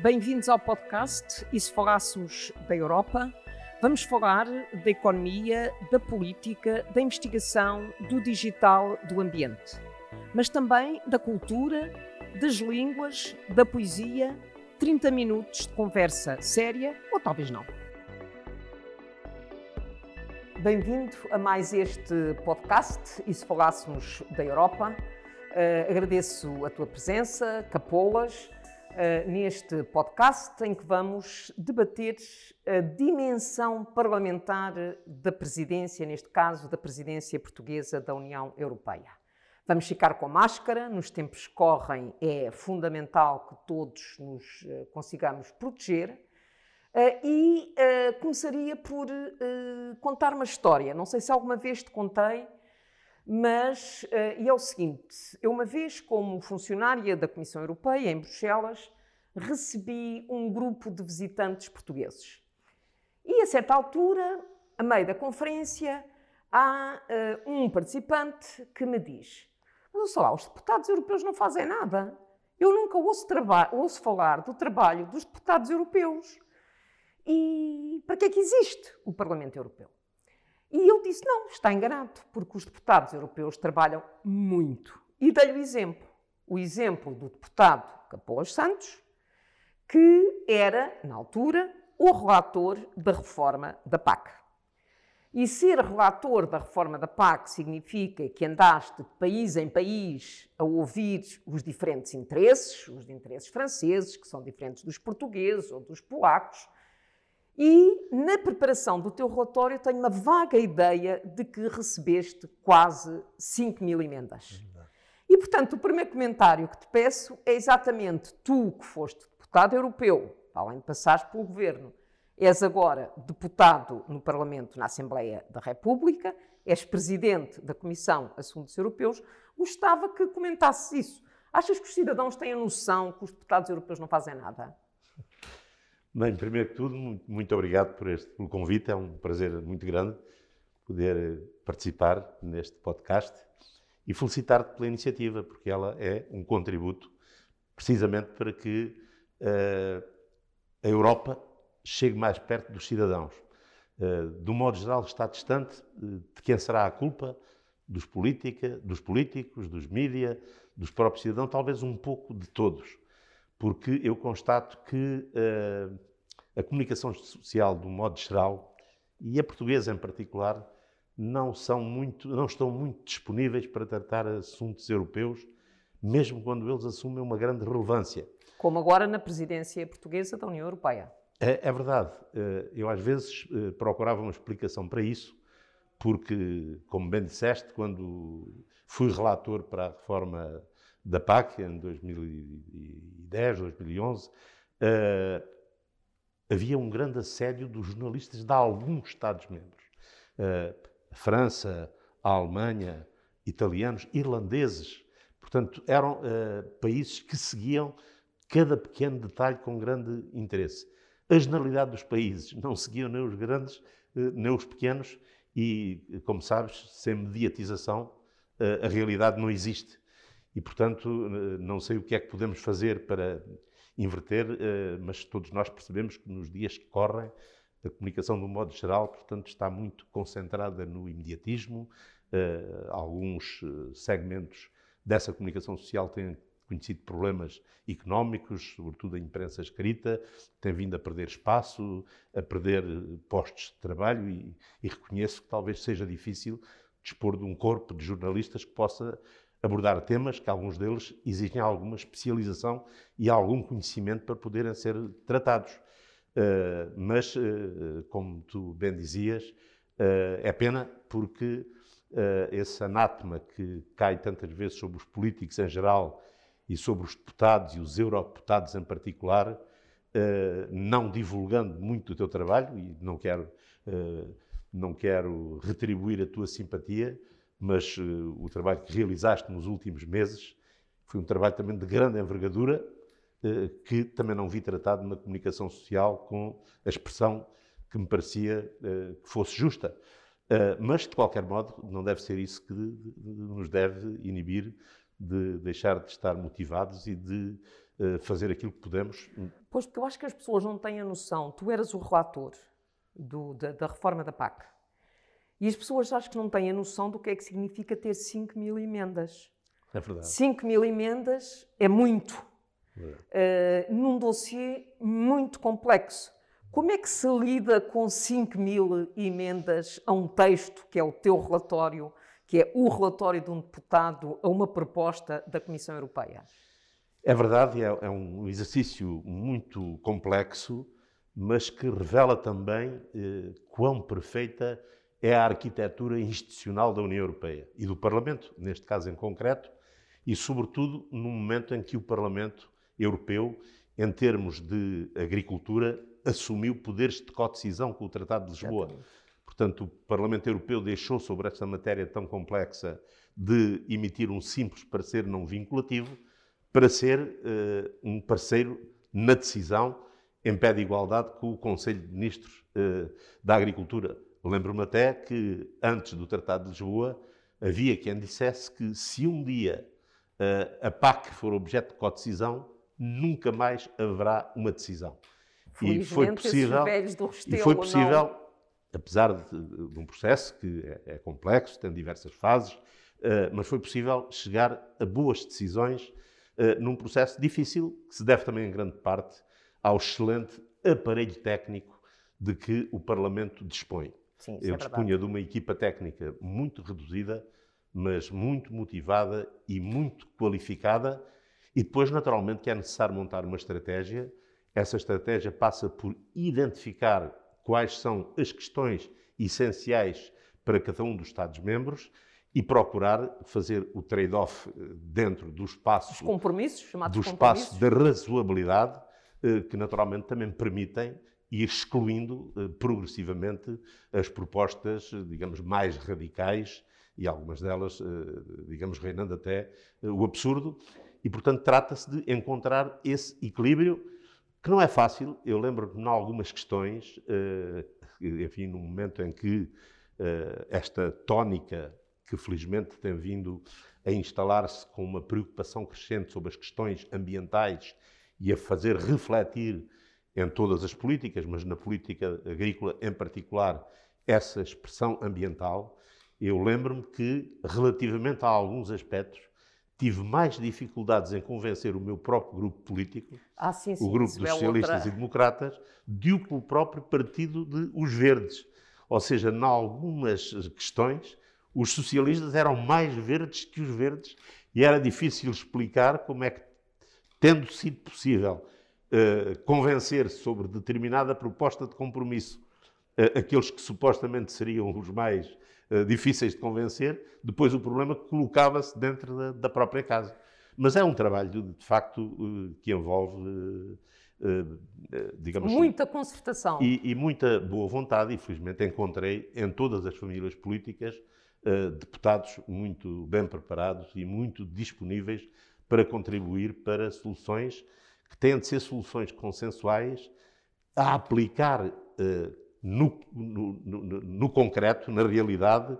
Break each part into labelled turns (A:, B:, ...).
A: Bem-vindos ao podcast E se falássemos da Europa? Vamos falar da economia, da política, da investigação, do digital, do ambiente. Mas também da cultura, das línguas, da poesia. 30 minutos de conversa séria ou talvez não. Bem-vindo a mais este podcast E se falássemos da Europa? Uh, agradeço a tua presença, Capolas, uh, neste podcast em que vamos debater a dimensão parlamentar da presidência, neste caso da presidência portuguesa da União Europeia. Vamos ficar com máscara, nos tempos que correm é fundamental que todos nos uh, consigamos proteger. e começaria por contar uma história. Não sei se alguma vez te contei, mas, uh, e é o seguinte: eu, uma vez, como funcionária da Comissão Europeia em Bruxelas, recebi um grupo de visitantes portugueses. E, a certa altura, a meio da conferência, há uh, um participante que me diz: Mas, lá, os deputados europeus não fazem nada. Eu nunca ouço, ouço falar do trabalho dos deputados europeus. E para que é que existe o Parlamento Europeu? E eu disse: não, está enganado, porque os deputados europeus trabalham muito. E dei-lhe o exemplo. O exemplo do deputado Capolas Santos, que era, na altura, o relator da reforma da PAC. E ser relator da reforma da PAC significa que andaste de país em país a ouvir os diferentes interesses, os interesses franceses, que são diferentes dos portugueses ou dos polacos, e na preparação do teu relatório tenho uma vaga ideia de que recebeste quase 5 mil emendas. E, portanto, o primeiro comentário que te peço é exatamente tu que foste deputado europeu, além de passares pelo governo, és agora deputado no Parlamento, na Assembleia da República, és presidente da Comissão Assuntos Europeus, gostava que comentasses isso. Achas que os cidadãos têm a noção que os deputados europeus não fazem nada?
B: Bem, primeiro que tudo, muito obrigado por este, pelo convite. É um prazer muito grande poder participar neste podcast e felicitar-te pela iniciativa, porque ela é um contributo precisamente para que uh, a Europa chegue mais perto dos cidadãos. Uh, do modo geral, está distante de quem será a culpa dos, política, dos políticos, dos mídias, dos próprios cidadãos, talvez um pouco de todos porque eu constato que uh, a comunicação social, do modo geral, e a portuguesa em particular, não, são muito, não estão muito disponíveis para tratar assuntos europeus, mesmo quando eles assumem uma grande relevância.
A: Como agora na presidência portuguesa da União Europeia.
B: É, é verdade. Eh, eu às vezes eh, procurava uma explicação para isso, porque, como bem disseste, quando fui relator para a reforma da PAC, em 2010, 2011, uh, havia um grande assédio dos jornalistas de alguns Estados-membros. Uh, França, a Alemanha, italianos, irlandeses. Portanto, eram uh, países que seguiam cada pequeno detalhe com grande interesse. A generalidade dos países não seguiam nem os grandes, uh, nem os pequenos, e, como sabes, sem mediatização, a realidade não existe. E, portanto, não sei o que é que podemos fazer para inverter, eh, mas todos nós percebemos que nos dias que correm, a comunicação, de um modo geral, portanto, está muito concentrada no imediatismo. Eh, alguns eh, segmentos dessa comunicação social têm conhecido problemas económicos, sobretudo a imprensa escrita, tem vindo a perder espaço, a perder postos de trabalho e, e reconheço que talvez seja difícil dispor de um corpo de jornalistas que possa abordar temas que alguns deles exigem alguma especialização e algum conhecimento para poderem ser tratados. Uh, mas, uh, como tu bem dizias, uh, é pena porque esse anátema que cai tantas vezes sobre os políticos em geral e sobre os deputados e os eurodeputados em particular, não divulgando muito o teu trabalho, e não quero, não quero retribuir a tua simpatia, mas uh, o trabalho que realizaste nos últimos meses foi um trabalho também de grande envergadura, uh, que também não vi tratado na comunicação social com a expressão que me parecia uh, que fosse justa. mas, de qualquer modo, não deve ser isso que nos deve inibir de deixar de estar motivados e de fazer aquilo que podemos.
A: Pois, porque eu acho que as pessoas não têm a noção. Tu eras o relator do, da, da, reforma da PAC. E as pessoas acho que não têm a noção do que é que significa ter 5 mil emendas.
B: É verdade.
A: 5 mil emendas é muito. É. Uh, num dossiê muito complexo. Como é que se lida com 5 mil emendas a um texto, que é o teu relatório, que é o relatório de um deputado a uma proposta da Comissão Europeia?
B: É verdade, é, é um exercício muito complexo, mas que revela também eh, quão perfeita é a arquitetura institucional da União Europeia e do Parlamento, neste caso em concreto, e sobretudo no momento em que o Parlamento Europeu, em termos de agricultura, assumiu poderes de codecisão com o Tratado de Lisboa. Portanto, o Parlamento Europeu deixou sobre esta matéria tão complexa de emitir um simples parecer não vinculativo para ser uh, um parceiro na decisão em pé de igualdade com o Conselho de Ministros uh, da Agricultura. Lembro-me até que, antes do Tratado de Lisboa, havia quem dissesse que se um dia uh, a PAC for objeto de codecisão, nunca mais haverá uma decisão.
A: E foi possível,
B: e foi possível apesar de, de, um processo que é, é, complexo, tem diversas fases, uh, mas foi possível chegar a boas decisões uh, num processo difícil, que se deve também, em grande parte, ao excelente aparelho técnico de que o Parlamento dispõe.
A: Sim,
B: Eu
A: é
B: dispunha de uma equipa técnica muito reduzida, mas muito motivada e muito qualificada, e depois, naturalmente, que é necessário montar uma estratégia. Essa estratégia passa por identificar quais são as questões essenciais para cada um dos Estados-membros e procurar fazer o trade-off eh, dentro do espaço,
A: Os compromissos, chamados
B: do espaço da razoabilidade, eh, que naturalmente também permitem ir excluindo eh, progressivamente as propostas, digamos, mais radicais e algumas delas, digamos, reinando até o absurdo. E, portanto, trata-se de encontrar esse equilíbrio que não é fácil. Eu lembro-me em algumas questões, enfim, no momento em que esta tónica que felizmente tem vindo a instalar-se com uma preocupação crescente sobre as questões ambientais e a fazer refletir em todas as políticas, mas na política agrícola em particular, essa expressão ambiental. Eu lembro-me que, relativamente a alguns aspectos, tive mais dificuldades em convencer o meu próprio grupo político,
A: ah, sim, sim,
B: o grupo dos
A: é
B: socialistas
A: outra...
B: e democratas, do que o próprio partido de Os Verdes. Ou seja, em algumas questões, os socialistas eram mais verdes que os verdes e era difícil explicar como é que, tendo sido possível uh, convencer sobre determinada proposta de compromisso uh, aqueles que supostamente seriam os mais uh, difíceis de convencer, depois o problema colocava-se dentro da, da, própria casa. Mas é um trabalho, de facto, que envolve. digamos,
A: muita concertação.
B: E, e muita boa vontade, e felizmente encontrei em todas as famílias políticas deputados muito bem preparados e muito disponíveis para contribuir para soluções têm de ser soluções consensuais a aplicar uh, no, no, no, no, concreto, na realidade,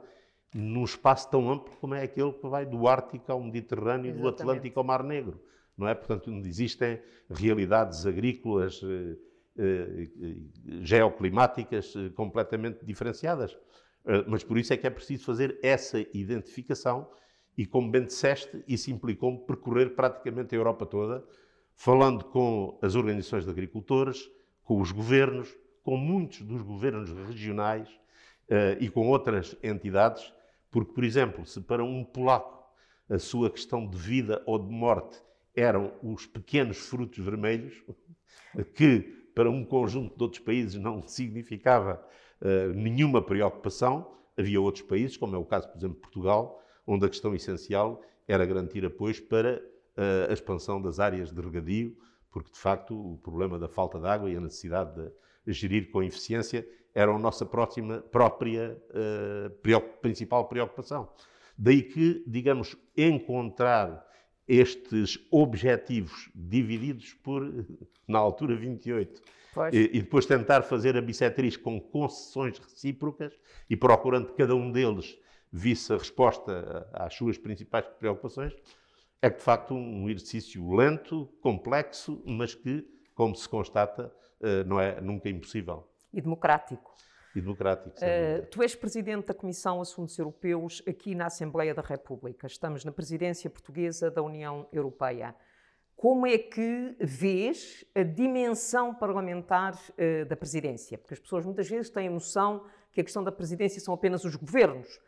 B: num espaço tão amplo como é aquele que vai do Ártico ao Mediterrâneo e do Atlântico ao Mar Negro. Não é? Portanto, onde existem realidades agrícolas, eh, eh, geoclimáticas completamente diferenciadas. Mas por isso é que é preciso fazer essa identificação e, como bem disseste, isso implicou percorrer praticamente a Europa toda, falando com as organizações de agricultores, com os governos, com muitos dos governos regionais uh, e com outras entidades, porque, por exemplo, se para um polaco a sua questão de vida ou de morte eram os pequenos frutos vermelhos, que para um conjunto de outros países não significava eh, nenhuma preocupação. Havia outros países, como é o caso, por exemplo, de Portugal, onde a questão essencial era garantir apoios para uh, a expansão das áreas de regadio, porque de facto o problema da falta de água e a necessidade de gerir com eficiência era a nossa próxima, própria preocup principal preocupação. Daí que, digamos, encontrar estes objetivos divididos por, na altura, 28 e, e, depois tentar fazer a bissetriz com concessões recíprocas e procurando que cada um deles visse a resposta às suas principais preocupações, é que, de facto, um exercício lento, complexo, mas que, como se constata, uh, não é nunca impossível.
A: E democrático.
B: E democrático.
A: Uh, tu és presidente da Comissão Assuntos Europeus aqui na Assembleia da República. Estamos na presidência portuguesa da União Europeia. Como é que vês a dimensão parlamentar uh, da presidência? Porque as pessoas muitas vezes têm a noção que a questão da presidência são apenas os governos,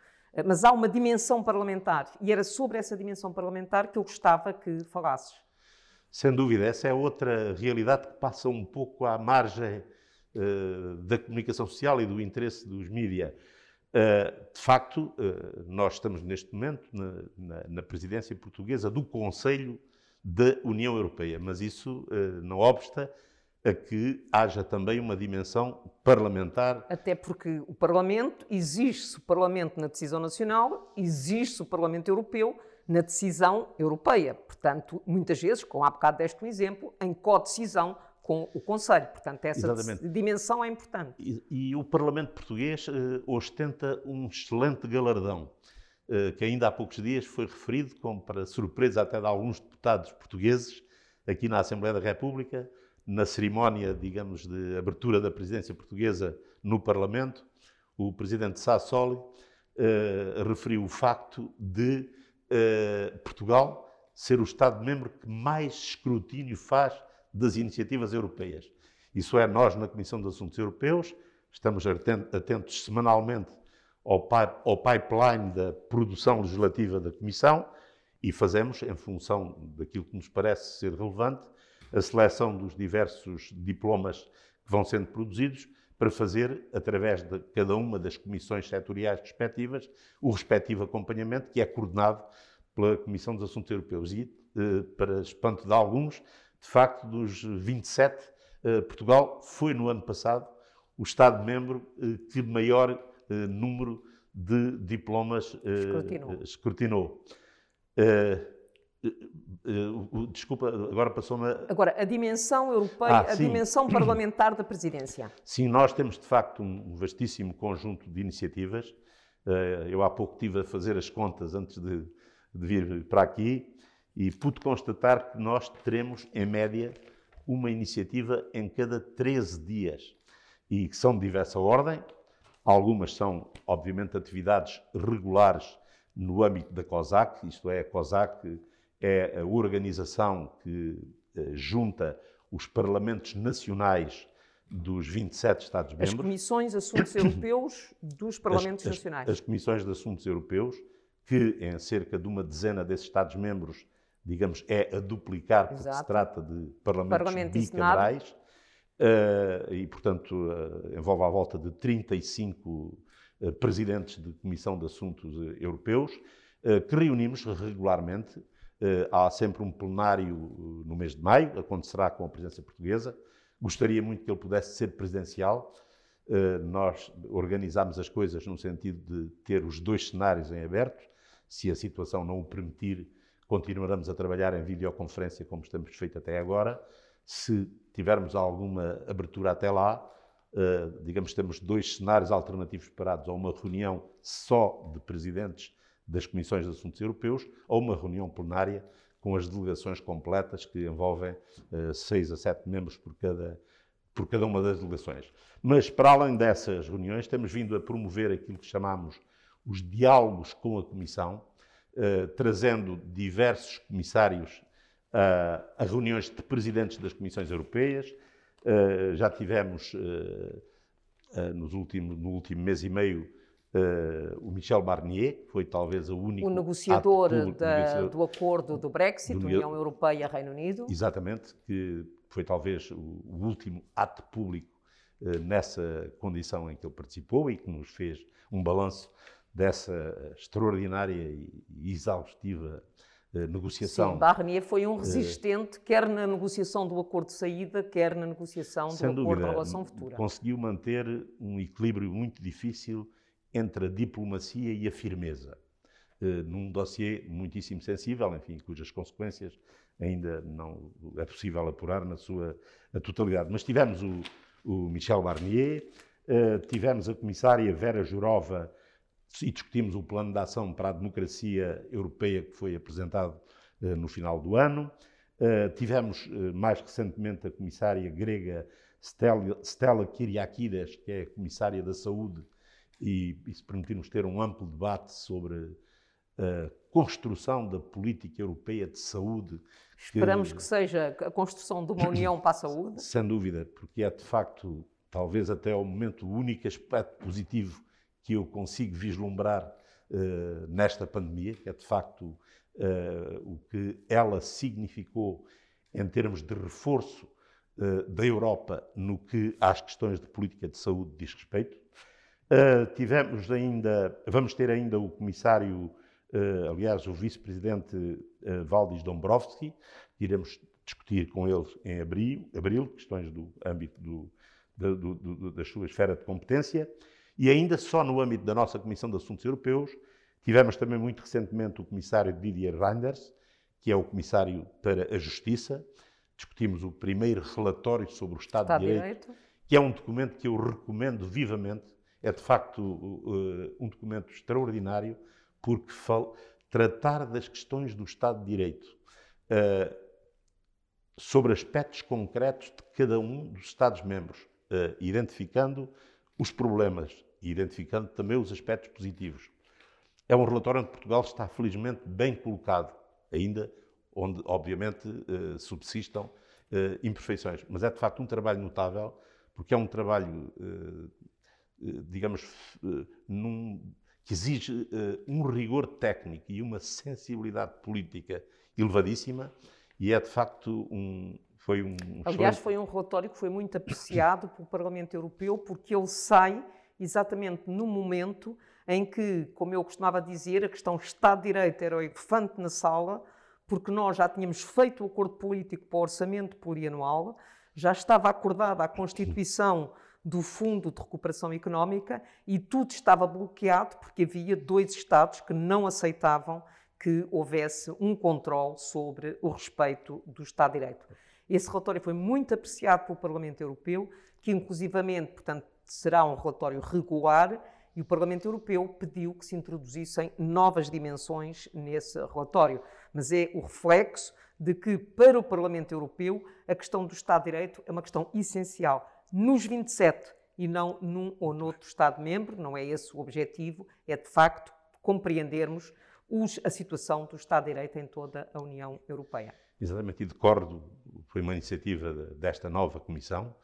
A: mas há uma dimensão parlamentar e era sobre essa dimensão parlamentar que eu gostava que falasses.
B: Sem dúvida, essa é outra realidade que passa um pouco à margem uh, da comunicação social e do interesse dos mídias. de facto, nós estamos neste momento na, na, na presidência portuguesa do Conselho da União Europeia, mas isso uh, não obsta a que haja também uma dimensão parlamentar.
A: Até porque o Parlamento, exige-se o Parlamento na decisão nacional, exige-se o Parlamento Europeu na decisão europeia. Portanto, muitas vezes, como há bocado deste um exemplo, em co-decisão com o Conselho. Portanto, essa Exatamente. dimensão é importante.
B: E, e o Parlamento português uh, ostenta um excelente galardão. Eh, que ainda há poucos dias foi referido, como para surpresa até de alguns deputados portugueses, aqui na Assembleia da República, na cerimónia, digamos, de abertura da presidência portuguesa no Parlamento, o presidente Sassoli uh, referiu o facto de uh, Portugal ser o Estado-membro que mais escrutínio faz das iniciativas europeias. Isso é, nós, na Comissão de Assuntos Europeus, estamos atentos semanalmente ao, ao pipeline da produção legislativa da Comissão e fazemos, em função daquilo que nos parece ser relevante, a seleção dos diversos diplomas que vão sendo produzidos para fazer, através de cada uma das comissões setoriais respectivas, o respectivo acompanhamento que é coordenado pela Comissão dos Assuntos Europeus. E, eh, para espanto de alguns, de facto, dos 27, eh, Portugal foi no ano passado o Estado-membro eh, que maior número de diplomas escrutinou. escrutinou. Eh, desculpa, agora passou-me.
A: Agora, a dimensão europeia, ah, a dimensão parlamentar da presidência.
B: Sim, nós temos de facto um vastíssimo conjunto de iniciativas. Eu há pouco estive a fazer as contas antes de, de vir para aqui e pude constatar que nós teremos, em média, uma iniciativa em cada 13 dias e que são de diversa ordem, Algumas são, obviamente, atividades regulares no âmbito da COSAC, isto é, a COSAC é a organização que eh, junta os parlamentos nacionais dos 27 Estados-membros.
A: As comissões de assuntos europeus dos parlamentos
B: as,
A: nacionais.
B: As, comissões de assuntos europeus, que em cerca de uma dezena desses Estados-membros, digamos, é a duplicar, porque Exato. se trata de parlamentos Parlamento bicamerais. Uh, e, portanto, uh, envolve à volta de 35 uh, presidentes de Comissão de Assuntos Europeus, que reunimos regularmente. Há sempre um plenário no mês de maio, acontecerá com a presidência portuguesa. Gostaria muito que ele pudesse ser presidencial. nós organizamos as coisas no sentido de ter os dois cenários em aberto. Se a situação não o permitir, continuaremos a trabalhar em videoconferência como estamos feito até agora. Se tivermos alguma abertura até lá, digamos que temos dois cenários alternativos preparados, ou uma reunião só de presidentes das Comissões de Assuntos Europeus, ou uma reunião plenária com as delegações completas, que envolvem uh, seis a sete membros por cada, por cada uma das delegações. Mas, para além dessas reuniões, temos vindo a promover aquilo que chamamos os diálogos com a Comissão, uh, trazendo diversos comissários a reuniões de presidentes das comissões europeias. já tivemos, nos últimos, no último mês e meio, o Michel Barnier, que foi talvez o único.
A: O negociador público, da, negociador, do acordo do Brexit, do União Europeia-Reino Unido.
B: Exatamente, que foi talvez o, o último ato público nessa condição em que ele participou e que nos fez um balanço dessa extraordinária e exaustiva eh, negociação.
A: Sim, Barnier foi um resistente, quer na negociação do acordo de saída, quer na negociação do acordo dúvida, de relação futura.
B: Conseguiu manter um equilíbrio muito difícil entre a diplomacia e a firmeza, eh, num dossiê muitíssimo sensível, enfim, cujas consequências ainda não é possível apurar na sua totalidade. Mas tivemos o, o Michel Barnier, tivemos a comissária Vera Jourova, e discutimos o plano de ação para a democracia europeia que foi apresentado no final do ano. Tivemos mais recentemente a comissária grega Stella Kyriakides, que é a comissária da saúde, e isso permitiu-nos ter um amplo debate sobre a construção da política europeia de saúde.
A: Esperamos que, que seja a construção de uma união para a saúde.
B: Sem dúvida, porque é de facto, talvez até ao momento, o único aspecto positivo que eu consigo vislumbrar uh, nesta pandemia, que é de facto uh, o que ela significou em termos de reforço uh, da Europa no que às questões de política de saúde diz respeito. Tivemos ainda, vamos ter ainda o comissário Uh, aliás, o vice-presidente uh, Valdis Dombrovski, iremos discutir com ele em abril, abril questões do âmbito do, do, do, da sua esfera de competência, e ainda só no âmbito da nossa Comissão de Assuntos Europeus, tivemos também muito recentemente o comissário Didier Reinders, que é o comissário para a Justiça, discutimos o primeiro relatório sobre o Estado, Estado de, Direito, Direito, que é um documento que eu recomendo vivamente, é de facto uh, um documento extraordinário, porque tratar das questões do Estado de Direito uh, sobre aspectos concretos de cada um dos Estados-membros, uh, identificando os problemas e identificando também os aspectos positivos. É um relatório onde Portugal está felizmente bem colocado, ainda onde, obviamente, subsistam imperfeições. Mas é de facto um trabalho notável, porque é um trabalho, digamos, num que exige uh, um rigor técnico e uma sensibilidade política elevadíssima, e é de facto um. Foi um
A: Aliás, foi um relatório que foi muito apreciado pelo Parlamento Europeu, porque ele sai exatamente no momento em que, como eu costumava dizer, a questão Estado de Direito era o elefante na sala, porque nós já tínhamos feito o acordo político para o orçamento plurianual, já estava acordada a Constituição do Fundo de Recuperação Económica e tudo estava bloqueado porque havia dois Estados que não aceitavam que houvesse um controle sobre o respeito do Estado de Direito. Esse relatório foi muito apreciado pelo Parlamento Europeu, que inclusivamente, portanto, será um relatório regular e o Parlamento Europeu pediu que se introduzissem novas dimensões nesse relatório. Mas é o reflexo de que, para o Parlamento Europeu, a questão do Estado de Direito é uma questão essencial nos 27 e não num ou noutro Estado-membro, não é esse o objetivo, é de facto compreendermos os, a situação do Estado de Direito em toda a União Europeia.
B: Exatamente, e decordo, foi uma iniciativa desta nova Comissão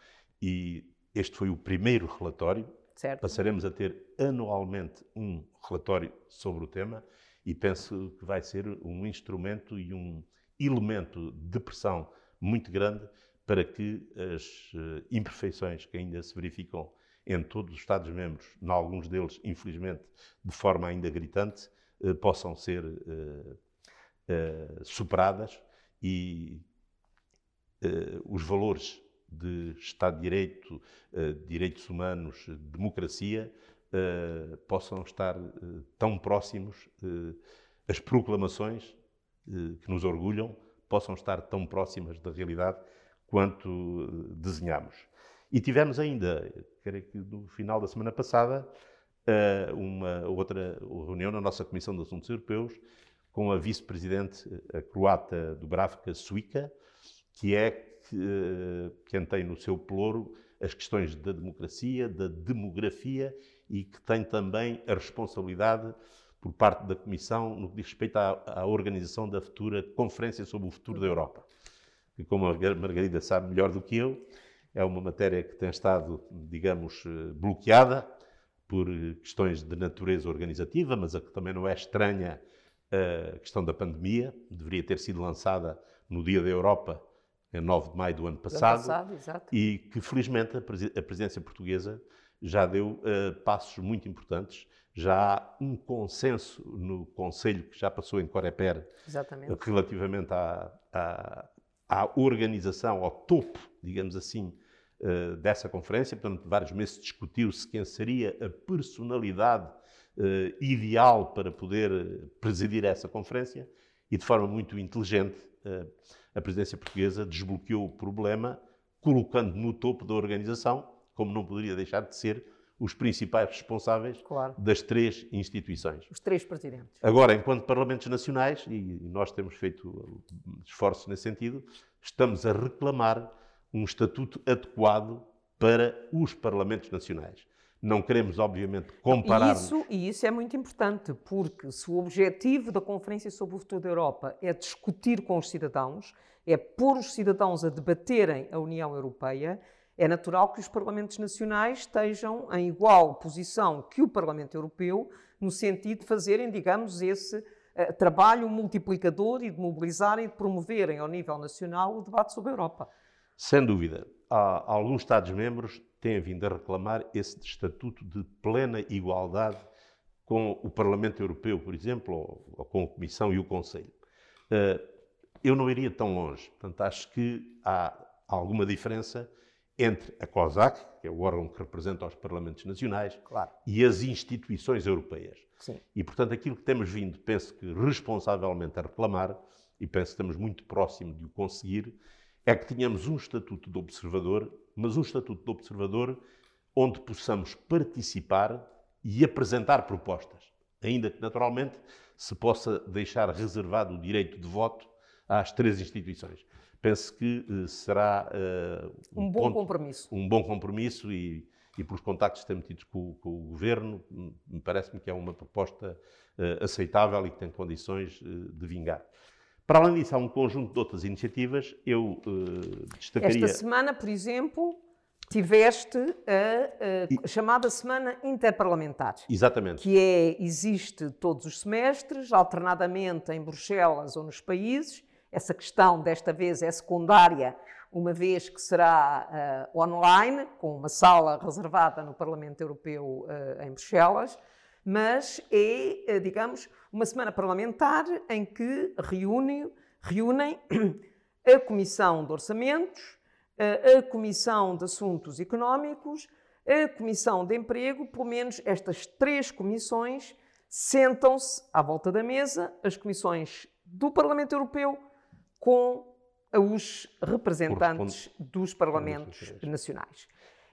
B: e este foi o primeiro relatório.
A: Certo.
B: Passaremos a ter anualmente um relatório sobre o tema e penso que vai ser um instrumento e um elemento de pressão muito grande para que as uh, imperfeições que ainda se verificam em todos os Estados-membros, em alguns deles, infelizmente, de forma ainda gritante, uh, possam ser uh, superadas e os valores de Estado de Direito, direitos humanos, democracia, possam estar tão próximos, as proclamações que nos orgulham possam estar tão próximas da realidade quanto eh, desenhamos. E tivemos ainda, creio que no final da semana passada, eh, uma outra reunião na nossa Comissão de Assuntos Europeus com a vice-presidente a croata Dubravka Suica, que é quem tem no seu pelouro as questões da democracia, da demografia e que tem também a responsabilidade por parte da Comissão no que diz respeito à, à organização da futura Conferência sobre o Futuro da Europa que, como a Margarida sabe melhor do que eu, é uma matéria que tem estado, digamos, eh, bloqueada por questões de natureza organizativa, mas a que também não é estranha a questão da pandemia. Deveria ter sido lançada no Dia da Europa, em 9 de maio do ano passado,
A: ano passado
B: e que, felizmente, a presidência portuguesa já deu uh, passos muito importantes. Já há um consenso no Conselho, que já passou em Coreper,
A: Exatamente.
B: relativamente à, à, à organização, ao topo, digamos assim, uh, dessa conferência. Portanto, vários meses discutiu-se quem seria a personalidade uh, ideal para poder presidir essa conferência e, de forma muito inteligente, a presidência portuguesa desbloqueou o problema, colocando no topo da organização, como não poderia deixar de ser, os principais responsáveis
A: Claro.
B: das três instituições.
A: Os três presidentes.
B: Agora, enquanto Parlamentos Nacionais, e nós temos feito esforços nesse sentido, estamos a reclamar um estatuto adequado para os Parlamentos Nacionais. Não queremos, obviamente, comparar.
A: isso, e isso é muito importante, porque se o objetivo da Conferência sobre o Futuro da Europa é discutir com os cidadãos, é pôr os cidadãos a debaterem a União Europeia, é natural que os Parlamentos Nacionais estejam em igual posição que o Parlamento Europeu, no sentido de fazerem, digamos, esse eh, trabalho multiplicador e de mobilizarem de promoverem ao nível nacional o debate sobre a Europa.
B: Sem dúvida, há alguns Estados-membros têm vindo a reclamar esse estatuto de plena igualdade com o Parlamento Europeu, por exemplo, ou, ou com a Comissão e o Conselho. Eh, eu não iria tão longe. Portanto, acho que há alguma diferença entre a COSAC, que é o órgão que representa os Parlamentos Nacionais,
A: Claro.
B: e as instituições europeias.
A: Sim.
B: E, portanto, aquilo que temos vindo, penso que responsavelmente a reclamar, e penso que estamos muito próximo de o conseguir, é que tenhamos um estatuto de observador, mas um estatuto de observador onde possamos participar e apresentar propostas, ainda que naturalmente se possa deixar reservado o direito de voto às três instituições. Penso que eh, será eh,
A: Um bom
B: ponto-
A: compromisso.
B: um bom compromisso e, e pelos contactos que temos tido com, com o Governo, me- me parece-me que é uma proposta eh, aceitável e que tem condições de vingar. Para além disso, há um conjunto de outras iniciativas. Eu eh, destacaria...
A: Esta semana, por exemplo, tiveste a, a chamada Semana Interparlamentar,
B: Exatamente.
A: que é, existe todos os semestres, alternadamente em Bruxelas ou nos países. Essa questão, desta vez, é secundária, uma vez que será ah, online, com uma sala reservada no Parlamento Europeu ah, em Bruxelas, mas é, ah, digamos, uma semana parlamentar em que reúne, reúnem a Comissão de Orçamentos, a Comissão de Assuntos Económicos, a Comissão de Emprego, pelo menos estas três comissões sentam-se à volta da mesa, as comissões do Parlamento Europeu com os representantes dos Parlamentos
B: nacionais.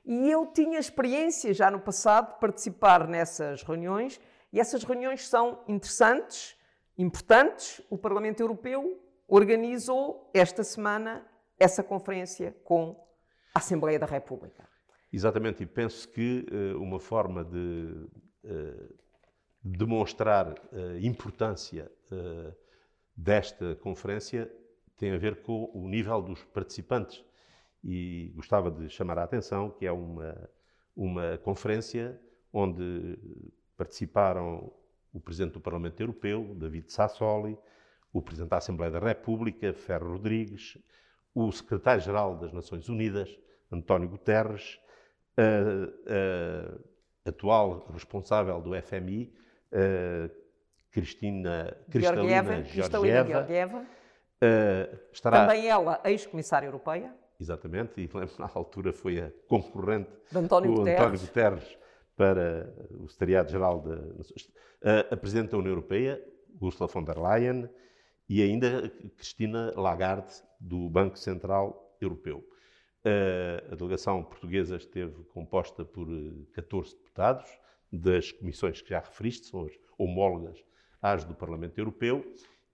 A: E eu tinha experiência já no passado de participar nessas reuniões, e essas reuniões são interessantes, importantes. O Parlamento Europeu organizou esta semana essa conferência com a Assembleia da República.
B: Exatamente, e penso que eh, uma forma de eh, demonstrar a importância eh, desta conferência tem a ver com o nível dos participantes. E gostava de chamar a atenção que é uma, uma conferência onde participaram o Presidente do Parlamento Europeu, David Sassoli, o Presidente da Assembleia da República, Ferro Rodrigues, o Secretário-Geral das Nações Unidas, António Guterres, a, a atual responsável do FMI, a Cristina, Cristalina
A: Cristalina
B: Georgieva,
A: Georgieva,
B: a- estará,
A: também ela ex-comissária europeia,
B: exatamente, e lembro na altura foi a concorrente
A: de António
B: o
A: Guterres.
B: António Guterres para o Secretariado-Geral da Nações- a, a Presidente da União Europeia, Ursula von der Leyen, e ainda Cristina Lagarde, do Banco Central Europeu. A, a delegação portuguesa esteve composta por eh, 14 deputados das comissões que já referiste, são as homólogas às do Parlamento Europeu,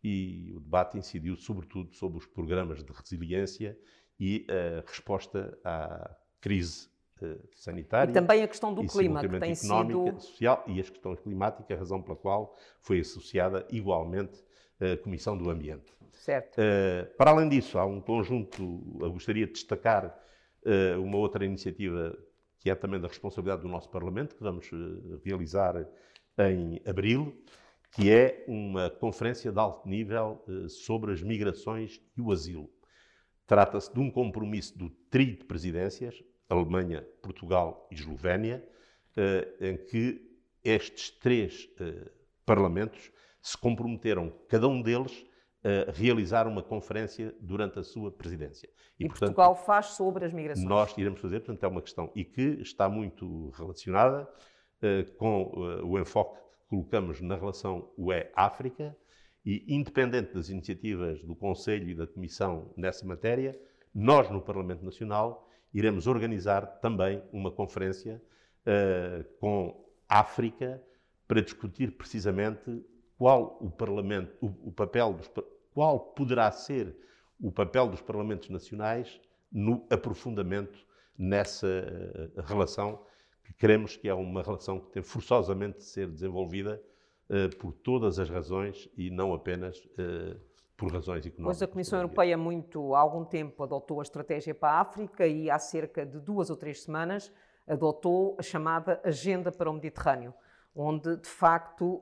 B: e o debate incidiu sobretudo sobre os programas de resiliência e a resposta à crise eh, sanitária
A: E também a questão do
B: e
A: clima, que tem
B: económica,
A: sido.
B: social e as questões climáticas, razão pela qual foi associada igualmente a Comissão do Ambiente.
A: Certo.
B: Eh, para além disso, há um conjunto, eu gostaria de destacar eh, uma outra iniciativa que é também da responsabilidade do nosso Parlamento, que vamos eh, realizar em abril, que é uma conferência de alto nível eh, sobre as migrações e o asilo. Trata-se de um compromisso do trio de presidências, Alemanha, Portugal e Eslovénia, eh, em que estes três eh, parlamentos se comprometeram, cada um deles, a realizar uma conferência durante a sua presidência.
A: E, Portugal faz sobre as migrações.
B: Nós iremos fazer, portanto, é uma questão e que está muito relacionada com o enfoque que colocamos na relação UE-África e, independente das iniciativas do Conselho e da Comissão nessa matéria, nós, no Parlamento Nacional, iremos organizar também uma conferência com África para discutir precisamente qual o Parlamento, o, o papel dos, qual poderá ser o papel dos Parlamentos Nacionais no aprofundamento nessa uh, relação que queremos que é uma relação que tem forçosamente de ser desenvolvida uh, por todas as razões e não apenas uh, por razões económicas.
A: Pois a Comissão Europeia, muito há algum tempo, adotou a estratégia para a África e há cerca de duas ou três semanas adotou a chamada Agenda para o Mediterrâneo, onde de facto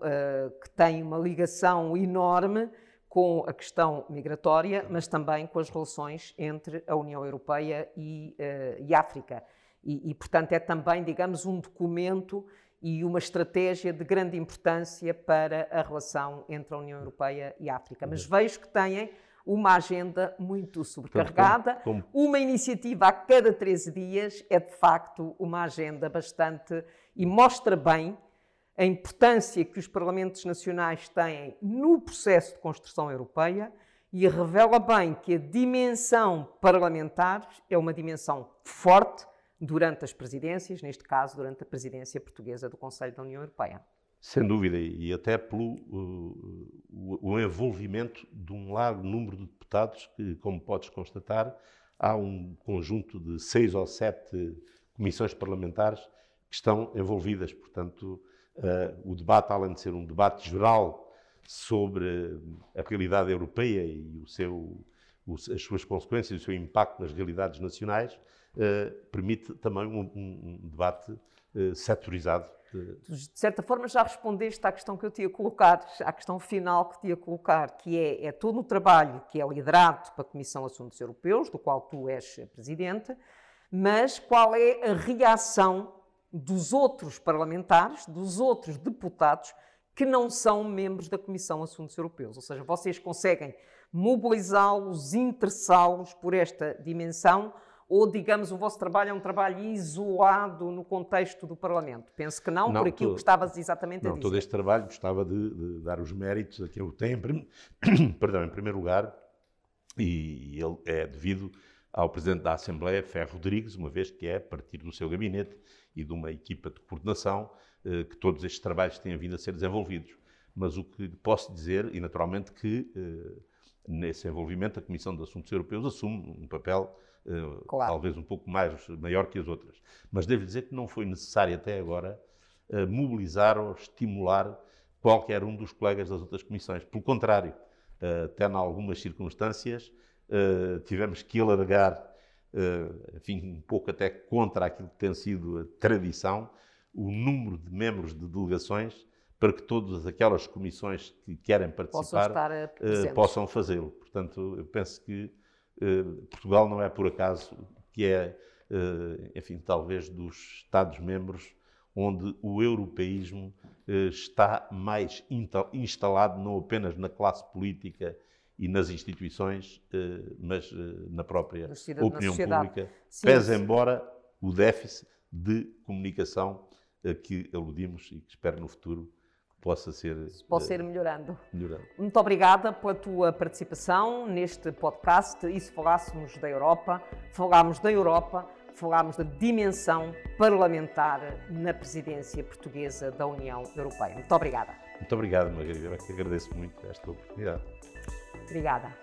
A: que tem uma ligação enorme com a questão migratória, mas também com as relações entre a União Europeia e, uh, e África. E, e, portanto, é também, digamos, um documento e uma estratégia de grande importância para a relação entre a União Europeia e a África. Mas vejo que têm uma agenda muito sobrecarregada, como, como... uma iniciativa a cada 13 dias é de facto uma agenda bastante e mostra bem a importância que os parlamentos nacionais têm no processo de construção europeia e revela bem que a dimensão parlamentar é uma dimensão forte durante as presidências, neste caso durante a presidência portuguesa do Conselho da União Europeia.
B: Sem dúvida, e até pelo uh, o, envolvimento de um largo número de deputados que, como podes constatar, há um conjunto de seis ou sete comissões parlamentares que estão envolvidas, portanto, Uh, o debate, além de ser um debate geral sobre a realidade europeia e o seu, o, as suas consequências, o seu impacto nas realidades nacionais, permite também um, um, debate uh, setorizado.
A: De certa forma já respondeste à questão que eu tinha colocar, à questão final que tinha colocar, que é, é todo o trabalho que é liderado pela Comissão de Assuntos Europeus, do qual tu és presidente, mas qual é a reação dos outros parlamentares, dos outros deputados que não são membros da Comissão de Assuntos Europeus. Ou seja, vocês conseguem mobilizá-los, interessá-los por esta dimensão ou, digamos, o vosso trabalho é um trabalho isolado no contexto do Parlamento? Penso que não, não por aquilo todo, que estavas exatamente
B: não,
A: a dizer.
B: Todo este trabalho gostava de, de dar os méritos a quem o tem, perdão, em primeiro lugar, e ele é devido ao Presidente da Assembleia, Ferro Rodrigues, uma vez que é a partir do seu gabinete e de uma equipa de coordenação eh, que todos estes trabalhos têm vindo a ser desenvolvidos. Mas o que posso dizer, e naturalmente que eh, nesse envolvimento a Comissão de Assuntos Europeus assume um papel claro. talvez um pouco mais maior que as outras. Mas devo dizer que não foi necessário até agora mobilizar ou estimular qualquer um dos colegas das outras comissões. Pelo contrário, até em algumas circunstâncias tivemos que alargar, enfim, um pouco até contra aquilo que tem sido a tradição, o número de membros de delegações para que todas aquelas comissões que querem participar possam, possam fazê-lo. Portanto, eu penso que Portugal não é por acaso que é, enfim, talvez dos Estados-membros onde o europeísmo está mais instalado não apenas na classe política e nas instituições, eh, mas eh, na própria opinião pública, Sim. pese embora o déficit de comunicação a que aludimos e que espero no futuro possa ser,
A: possa ir melhorando.
B: melhorando.
A: Muito obrigada pela tua participação neste podcast. E se falássemos da Europa, falámos da Europa, falámos da dimensão parlamentar na presidência portuguesa da União Europeia. Muito obrigada.
B: Muito obrigado, Margarida. Eu é que agradeço muito esta oportunidade.
A: Obrigada.